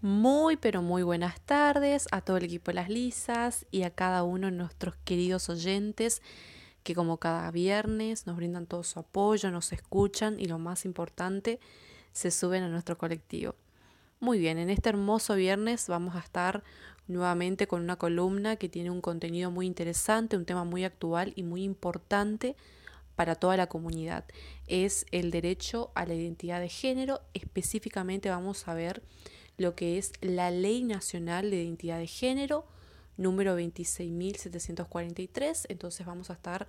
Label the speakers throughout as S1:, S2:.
S1: Muy, pero muy buenas tardes a todo el equipo de las Lisas y a cada uno de nuestros queridos oyentes que como cada viernes nos brindan todo su apoyo, nos escuchan y lo más importante, se suben a nuestro colectivo. Muy bien, en este hermoso viernes vamos a estar nuevamente con una columna que tiene un contenido muy interesante, un tema muy actual y muy importante para toda la comunidad. Es el derecho a la identidad de género. Específicamente vamos a ver lo que es la Ley Nacional de Identidad de Género número 26.743. Entonces vamos a estar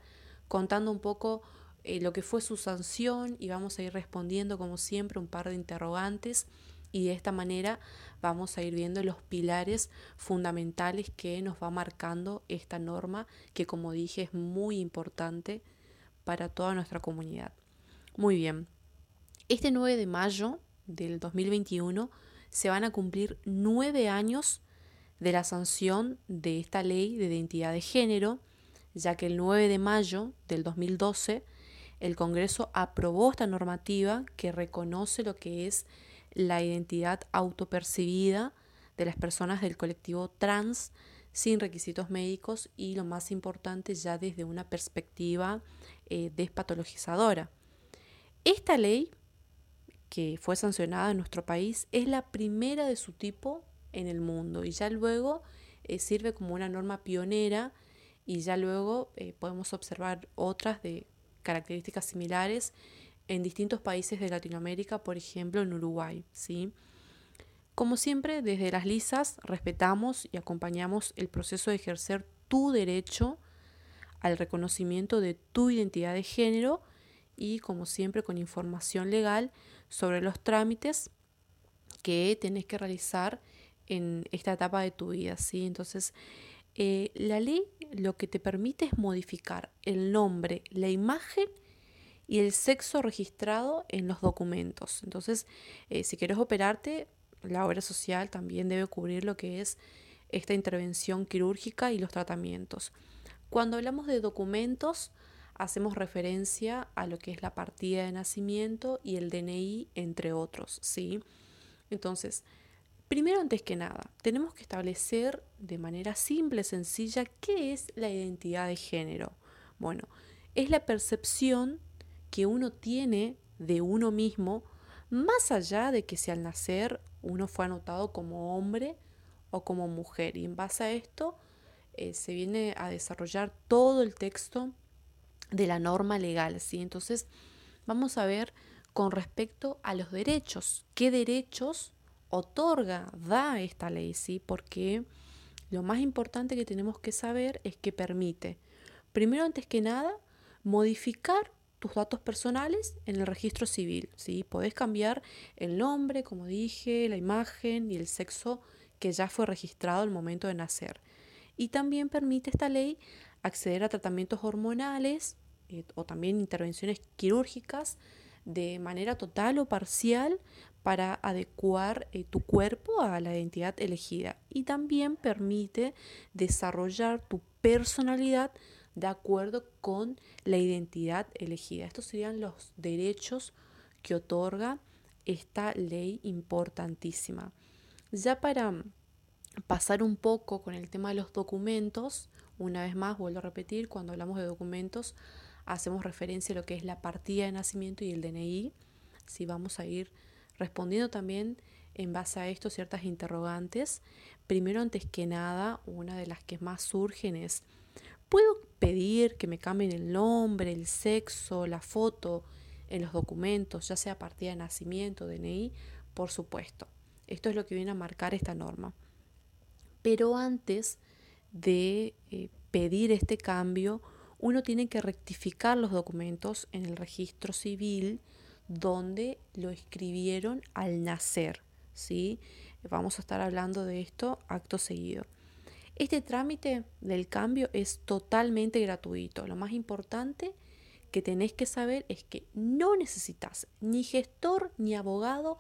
S1: contando un poco eh, lo que fue su sanción y vamos a ir respondiendo como siempre un par de interrogantes y de esta manera vamos a ir viendo los pilares fundamentales que nos va marcando esta norma que como dije es muy importante para toda nuestra comunidad. Muy bien, este 9 de mayo del 2021 se van a cumplir nueve años de la sanción de esta ley de identidad de género, ya que el 9 de mayo del 2012 el Congreso aprobó esta normativa que reconoce lo que es la identidad autopercibida de las personas del colectivo trans sin requisitos médicos y lo más importante ya desde una perspectiva eh, despatologizadora. Esta ley que fue sancionada en nuestro país es la primera de su tipo en el mundo y ya luego eh, sirve como una norma pionera y ya luego eh, podemos observar otras de características similares en distintos países de Latinoamérica, por ejemplo en Uruguay. ¿sí? Como siempre, desde las lisas respetamos y acompañamos el proceso de ejercer tu derecho al reconocimiento de tu identidad de género y como siempre con información legal sobre los trámites que tenés que realizar en esta etapa de tu vida. ¿sí? Entonces, eh, la ley lo que te permite es modificar el nombre, la imagen y el sexo registrado en los documentos. Entonces, eh, si quieres operarte, la obra social también debe cubrir lo que es esta intervención quirúrgica y los tratamientos. Cuando hablamos de documentos, hacemos referencia a lo que es la partida de nacimiento y el DNI, entre otros, ¿sí? Entonces, primero antes que nada, tenemos que establecer de manera simple, sencilla, qué es la identidad de género. Bueno, es la percepción que uno tiene de uno mismo, más allá de que si al nacer uno fue anotado como hombre o como mujer. Y en base a esto eh, se viene a desarrollar todo el texto de la norma legal, ¿sí? Entonces, vamos a ver con respecto a los derechos, qué derechos otorga, da esta ley, ¿sí? Porque lo más importante que tenemos que saber es que permite, primero antes que nada, modificar tus datos personales en el registro civil, ¿sí? Podés cambiar el nombre, como dije, la imagen y el sexo que ya fue registrado al momento de nacer. Y también permite esta ley acceder a tratamientos hormonales o también intervenciones quirúrgicas de manera total o parcial para adecuar eh, tu cuerpo a la identidad elegida y también permite desarrollar tu personalidad de acuerdo con la identidad elegida. Estos serían los derechos que otorga esta ley importantísima. Ya para pasar un poco con el tema de los documentos, una vez más vuelvo a repetir, cuando hablamos de documentos hacemos referencia a lo que es la partida de nacimiento y el DNI. Si vamos a ir respondiendo también en base a esto ciertas interrogantes. Primero, antes que nada, una de las que más surgen es, ¿puedo pedir que me cambien el nombre, el sexo, la foto en los documentos, ya sea partida de nacimiento, DNI? Por supuesto. Esto es lo que viene a marcar esta norma. Pero antes de eh, pedir este cambio, uno tiene que rectificar los documentos en el registro civil donde lo escribieron al nacer. ¿sí? Vamos a estar hablando de esto acto seguido. Este trámite del cambio es totalmente gratuito. Lo más importante que tenés que saber es que no necesitas ni gestor ni abogado,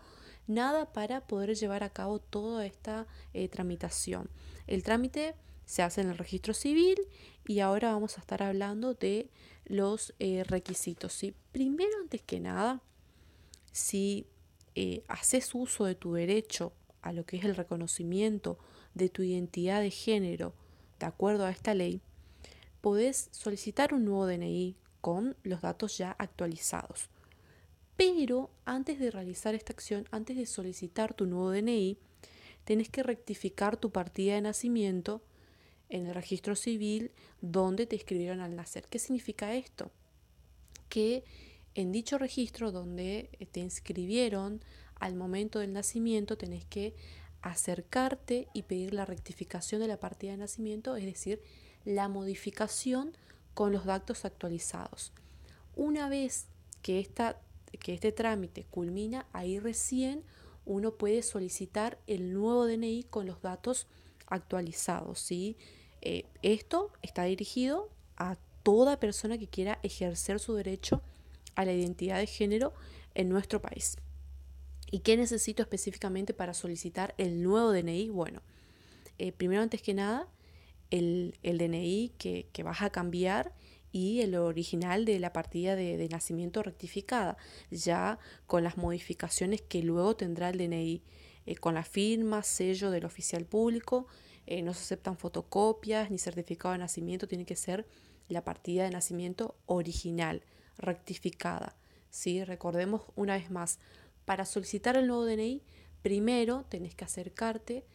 S1: nada para poder llevar a cabo toda esta eh, tramitación. El trámite se hace en el registro civil y ahora vamos a estar hablando de los eh, requisitos. ¿sí? Primero, antes que nada, si eh, haces uso de tu derecho a lo que es el reconocimiento de tu identidad de género de acuerdo a esta ley, podés solicitar un nuevo DNI con los datos ya actualizados. Pero antes de realizar esta acción, antes de solicitar tu nuevo DNI, tenés que rectificar tu partida de nacimiento en el registro civil donde te escribieron al nacer. ¿Qué significa esto? Que en dicho registro donde te inscribieron al momento del nacimiento tenés que acercarte y pedir la rectificación de la partida de nacimiento, es decir, la modificación con los datos actualizados. Una vez que, esta, que este trámite culmina, ahí recién uno puede solicitar el nuevo DNI con los datos actualizados. ¿sí? Eh, esto está dirigido a toda persona que quiera ejercer su derecho a la identidad de género en nuestro país. ¿Y qué necesito específicamente para solicitar el nuevo DNI? Bueno, eh, primero antes que nada, el, DNI que, vas a cambiar y el original de la partida de, nacimiento rectificada, ya con las modificaciones que luego tendrá el DNI, eh, con la firma, sello del oficial público, eh, no se aceptan fotocopias ni certificado de nacimiento, tiene que ser la partida de nacimiento original, rectificada. ¿sí? Recordemos una vez más, para solicitar el nuevo DNI, primero tenés que acercarte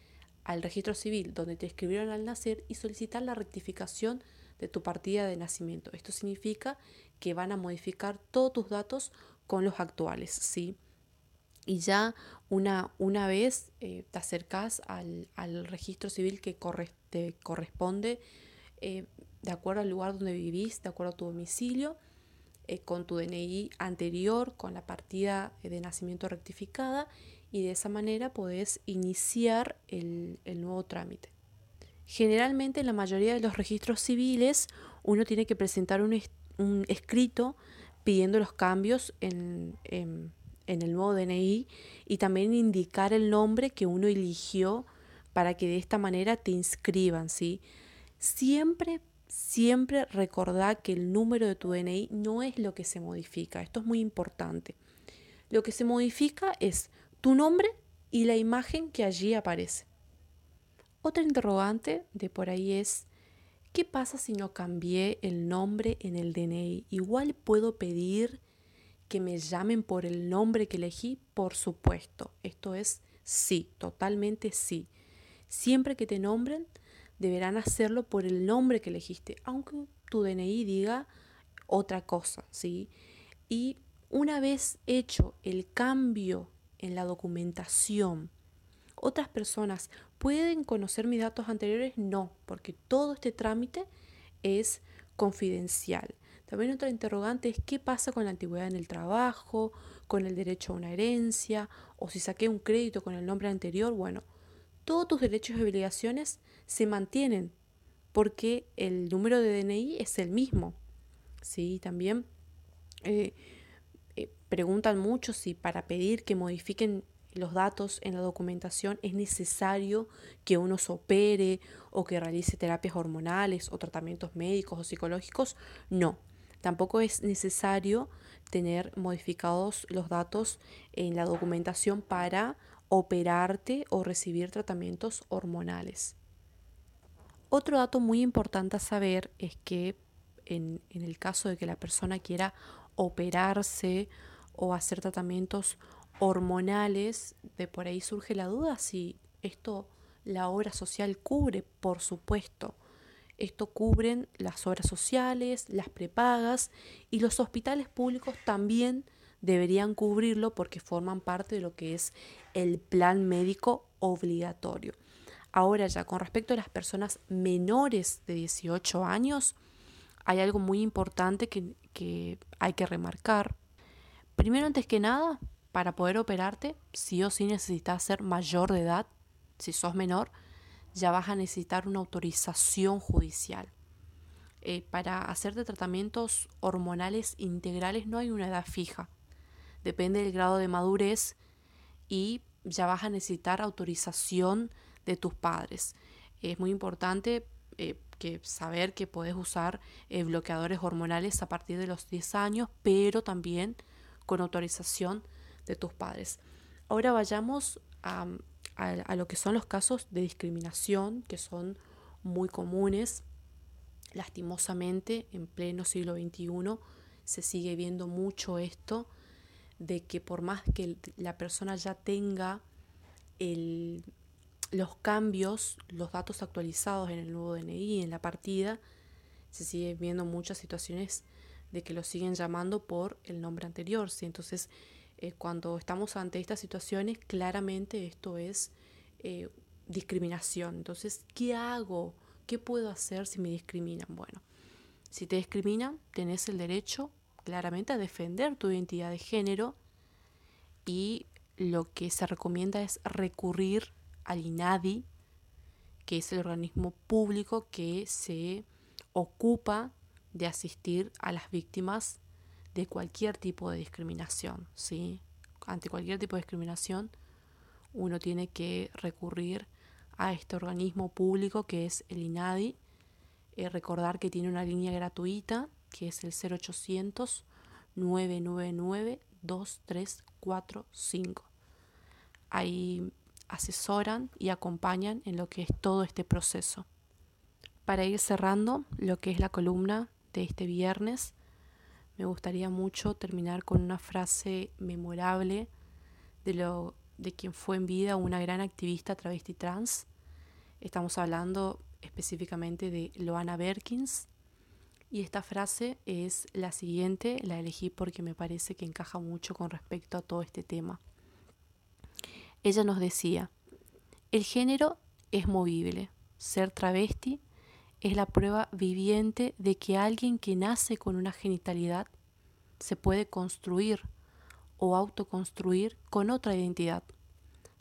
S1: al registro civil donde te escribieron al nacer y solicitar la rectificación de tu partida de nacimiento. Esto significa que van a modificar todos tus datos con los actuales, ¿sí? Y ya una, una vez eh, te acercas al, registro civil que te corresponde eh, de acuerdo al lugar donde vivís, de acuerdo a tu domicilio, eh, con tu DNI anterior, con la partida de nacimiento rectificada y de esa manera podés iniciar el, nuevo trámite. Generalmente en la mayoría de los registros civiles uno tiene que presentar un, escrito pidiendo los cambios en, en, el nuevo DNI y también indicar el nombre que uno eligió para que de esta manera te inscriban, ¿sí? Siempre siempre recordá que el número de tu DNI no es lo que se modifica. Esto es muy importante. Lo que se modifica es tu nombre y la imagen que allí aparece. Otra interrogante de por ahí es, ¿qué pasa si no cambié el nombre en el DNI? Igual puedo pedir que me llamen por el nombre que elegí, por supuesto. Esto es sí, totalmente sí. Siempre que te nombren, deberán hacerlo por el nombre que elegiste, aunque tu DNI diga otra cosa, ¿sí? Y una vez hecho el cambio en la documentación, otras personas pueden conocer mis datos anteriores, no, porque todo este trámite es confidencial. También otra interrogante es qué pasa con la antigüedad en el trabajo, con el derecho a una herencia, o si saqué un crédito con el nombre anterior. Bueno, todos tus derechos y obligaciones se mantienen porque el número de DNI es el mismo. ¿sí? También eh, eh, preguntan mucho si para pedir que modifiquen los datos en la documentación es necesario que uno se opere o que realice terapias hormonales o tratamientos médicos o psicológicos. No, tampoco es necesario tener modificados los datos en la documentación para operarte o recibir tratamientos hormonales. Otro dato muy importante a saber es que en, el caso de que la persona quiera operarse o hacer tratamientos hormonales, de por ahí surge la duda si esto la obra social cubre, por supuesto. Esto cubren las obras sociales, las prepagas y los hospitales públicos también deberían cubrirlo porque forman parte de lo que es el plan médico obligatorio. Ahora ya, con respecto a las personas menores de 18 años, hay algo muy importante que, que hay que remarcar. Primero, antes que nada, para poder operarte, sí o sí necesitas ser mayor de edad. Si sos menor, ya vas a necesitar una autorización judicial. Eh, para hacerte tratamientos hormonales integrales no hay una edad fija depende del grado de madurez y ya vas a necesitar autorización de tus padres. Es muy importante eh, que saber que puedes usar eh, bloqueadores hormonales a partir de los 10 años, pero también con autorización de tus padres. Ahora vayamos a, a, lo que son los casos de discriminación, que son muy comunes. Lastimosamente, en pleno siglo XXI se sigue viendo mucho esto de que por más que la persona ya tenga los cambios, los datos actualizados en el nuevo DNI, en la partida, se sigue viendo muchas situaciones de que lo siguen llamando por el nombre anterior. ¿sí? Entonces, eh, cuando estamos ante estas situaciones, claramente esto es eh, discriminación. Entonces, ¿qué hago? ¿Qué puedo hacer si me discriminan? Bueno, si te discriminan, tenés el derecho claramente a defender tu identidad de género y lo que se recomienda es recurrir al INADI, que es el organismo público que se ocupa de asistir a las víctimas de cualquier tipo de discriminación, ¿sí? Ante cualquier tipo de discriminación, uno tiene que recurrir a este organismo público que es el INADI. Eh, recordar que tiene una línea gratuita que es el 0800 999 2345. Ahí asesoran y acompañan en lo que es todo este proceso. Para ir cerrando lo que es la columna de este viernes, me gustaría mucho terminar con una frase memorable de, lo, de quien fue en vida una gran activista travesti trans. Estamos hablando específicamente de Loana Berkins. Y esta frase es la siguiente, la elegí porque me parece que encaja mucho con respecto a todo este tema. Ella nos decía, el género es movible, ser travesti es la prueba viviente de que alguien que nace con una genitalidad se puede construir o autoconstruir con otra identidad.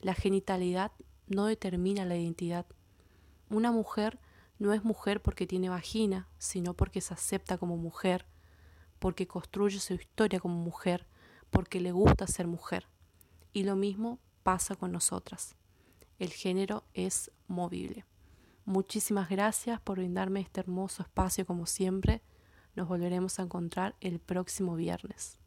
S1: La genitalidad no determina la identidad. Una mujer no es mujer porque tiene vagina, sino porque se acepta como mujer, porque construye su historia como mujer, porque le gusta ser mujer. Y lo mismo pasa con nosotras. El género es movible. Muchísimas gracias por brindarme este hermoso espacio como siempre. Nos volveremos a encontrar el próximo viernes.